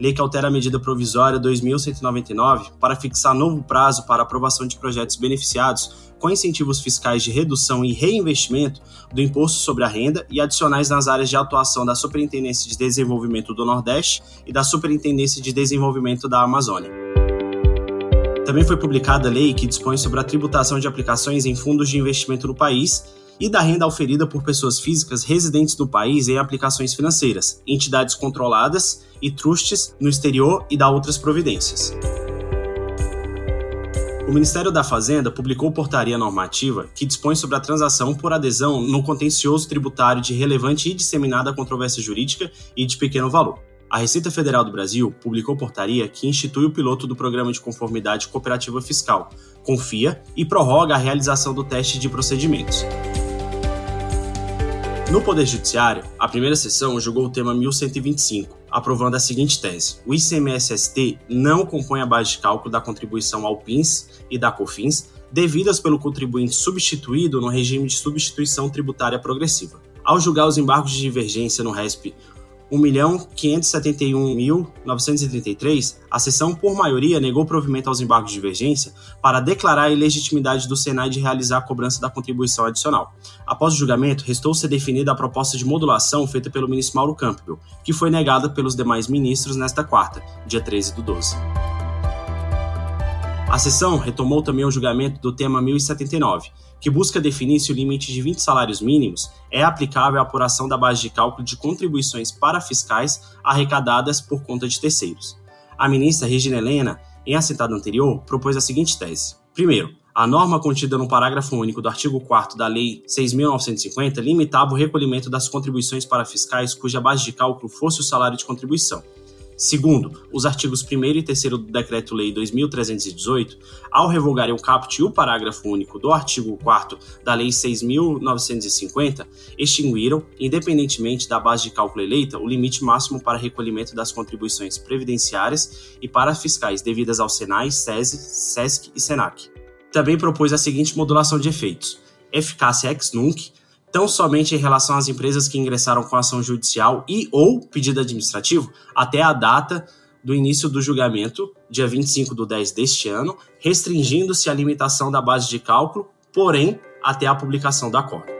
lei que altera a medida provisória 2199 para fixar novo prazo para aprovação de projetos beneficiados com incentivos fiscais de redução e reinvestimento do imposto sobre a renda e adicionais nas áreas de atuação da Superintendência de Desenvolvimento do Nordeste e da Superintendência de Desenvolvimento da Amazônia. Também foi publicada a lei que dispõe sobre a tributação de aplicações em fundos de investimento no país e da renda oferida por pessoas físicas residentes do país em aplicações financeiras, entidades controladas e trustes no exterior e da outras providências. O Ministério da Fazenda publicou portaria normativa que dispõe sobre a transação por adesão no contencioso tributário de relevante e disseminada controvérsia jurídica e de pequeno valor. A Receita Federal do Brasil publicou portaria que institui o piloto do Programa de Conformidade Cooperativa Fiscal, confia e prorroga a realização do teste de procedimentos. No Poder Judiciário, a primeira sessão julgou o tema 1125, aprovando a seguinte tese: o ICMS-ST não compõe a base de cálculo da contribuição ao PINS e da COFINS devidas pelo contribuinte substituído no regime de substituição tributária progressiva. Ao julgar os embargos de divergência no RESP 1.571.933, a sessão, por maioria, negou provimento aos embargos de divergência para declarar a ilegitimidade do Senai de realizar a cobrança da contribuição adicional. Após o julgamento, restou ser definida a proposta de modulação feita pelo ministro Mauro Campbell, que foi negada pelos demais ministros nesta quarta, dia 13 do 12. A sessão retomou também o julgamento do tema 1079, que busca definir se o limite de 20 salários mínimos é aplicável à apuração da base de cálculo de contribuições para fiscais arrecadadas por conta de terceiros. A ministra Regina Helena, em assentado anterior, propôs a seguinte tese. Primeiro, a norma contida no parágrafo único do artigo 4 da Lei 6.950 limitava o recolhimento das contribuições para fiscais cuja base de cálculo fosse o salário de contribuição. Segundo, os artigos 1 e 3 do Decreto-Lei 2318, ao revogarem o caput e o parágrafo único do artigo 4 da Lei 6.950, extinguiram, independentemente da base de cálculo eleita, o limite máximo para recolhimento das contribuições previdenciárias e para fiscais devidas ao Senai, SESI, SESC e SENAC. Também propôs a seguinte modulação de efeitos: eficácia ex nunc, tão somente em relação às empresas que ingressaram com ação judicial e ou pedido administrativo até a data do início do julgamento, dia 25 de 10 deste ano, restringindo-se a limitação da base de cálculo, porém até a publicação do acordo.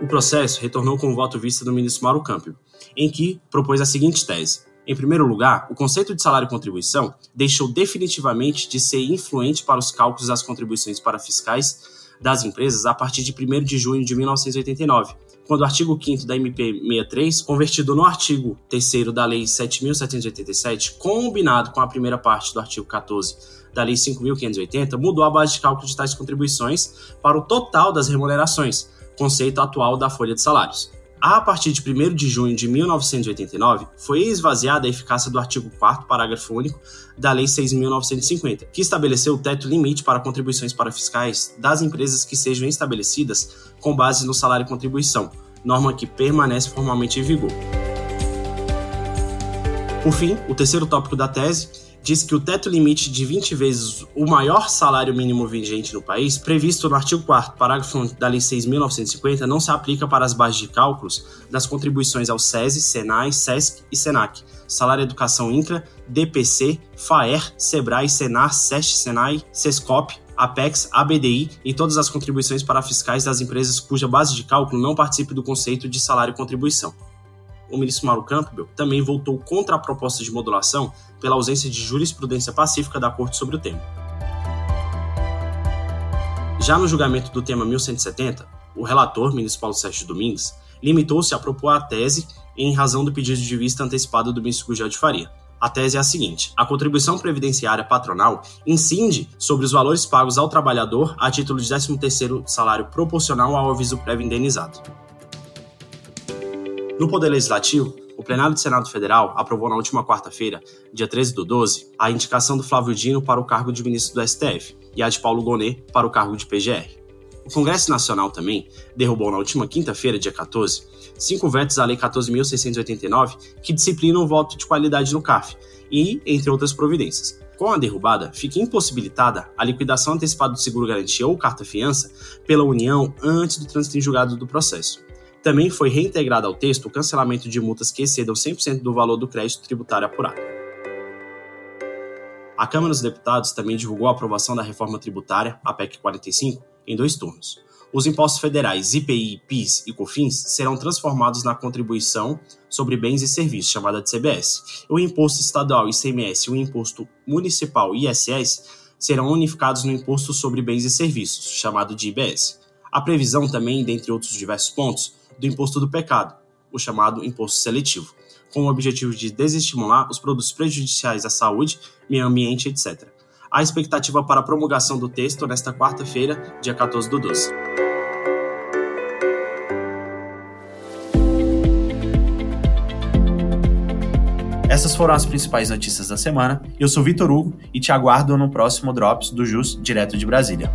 O processo retornou com o voto vista do ministro Mauro Campbell, em que propôs a seguinte tese. Em primeiro lugar, o conceito de salário e contribuição deixou definitivamente de ser influente para os cálculos das contribuições para fiscais das empresas a partir de 1 de junho de 1989, quando o artigo 5 da MP 63, convertido no artigo 3 da Lei 7.787, combinado com a primeira parte do artigo 14 da Lei 5.580, mudou a base de cálculo de tais contribuições para o total das remunerações, conceito atual da folha de salários. A partir de 1 de junho de 1989, foi esvaziada a eficácia do artigo 4 parágrafo único da Lei 6.950, que estabeleceu o teto limite para contribuições para fiscais das empresas que sejam estabelecidas com base no salário e contribuição, norma que permanece formalmente em vigor. Por fim, o terceiro tópico da tese diz que o teto limite de 20 vezes o maior salário mínimo vigente no país, previsto no artigo 4 parágrafo 1 da Lei 6.950, não se aplica para as bases de cálculos das contribuições ao SESI, SENAI, SESC e SENAC, Salário Educação Intra, DPC, FAER, SEBRAE, SENAR, SESC, SENAI, SESCOP, APEX, ABDI e todas as contribuições para fiscais das empresas cuja base de cálculo não participe do conceito de salário e contribuição. O ministro Mauro Campbell também voltou contra a proposta de modulação pela ausência de jurisprudência pacífica da Corte sobre o tema. Já no julgamento do tema 1170, o relator, ministro Paulo Sérgio Domingues, limitou-se a propor a tese em razão do pedido de vista antecipado do ministro Gugel de Faria. A tese é a seguinte: a contribuição previdenciária patronal incide sobre os valores pagos ao trabalhador a título de 13º salário proporcional ao aviso prévio indenizado. No Poder Legislativo, o plenário do Senado Federal aprovou na última quarta-feira, dia 13 do 12, a indicação do Flávio Dino para o cargo de ministro do STF e a de Paulo Gonet para o cargo de PGR. O Congresso Nacional também derrubou na última quinta-feira, dia 14, cinco vetos à Lei 14.689 que disciplinam o voto de qualidade no CAF e, entre outras providências. Com a derrubada, fica impossibilitada a liquidação antecipada do seguro-garantia ou carta-fiança pela União antes do trânsito em julgado do processo. Também foi reintegrado ao texto o cancelamento de multas que excedam 100% do valor do crédito tributário apurado. A Câmara dos Deputados também divulgou a aprovação da reforma tributária, a PEC 45, em dois turnos. Os impostos federais IPI, PIS e COFINS serão transformados na contribuição sobre bens e serviços, chamada de CBS. O imposto estadual ICMS e o imposto municipal ISS serão unificados no imposto sobre bens e serviços, chamado de IBS. A previsão também, dentre outros diversos pontos, do imposto do pecado, o chamado imposto seletivo, com o objetivo de desestimular os produtos prejudiciais à saúde, meio ambiente, etc. A expectativa para a promulgação do texto nesta quarta-feira, dia 14 do 12. Essas foram as principais notícias da semana. Eu sou Vitor Hugo e te aguardo no próximo Drops do JUS, direto de Brasília.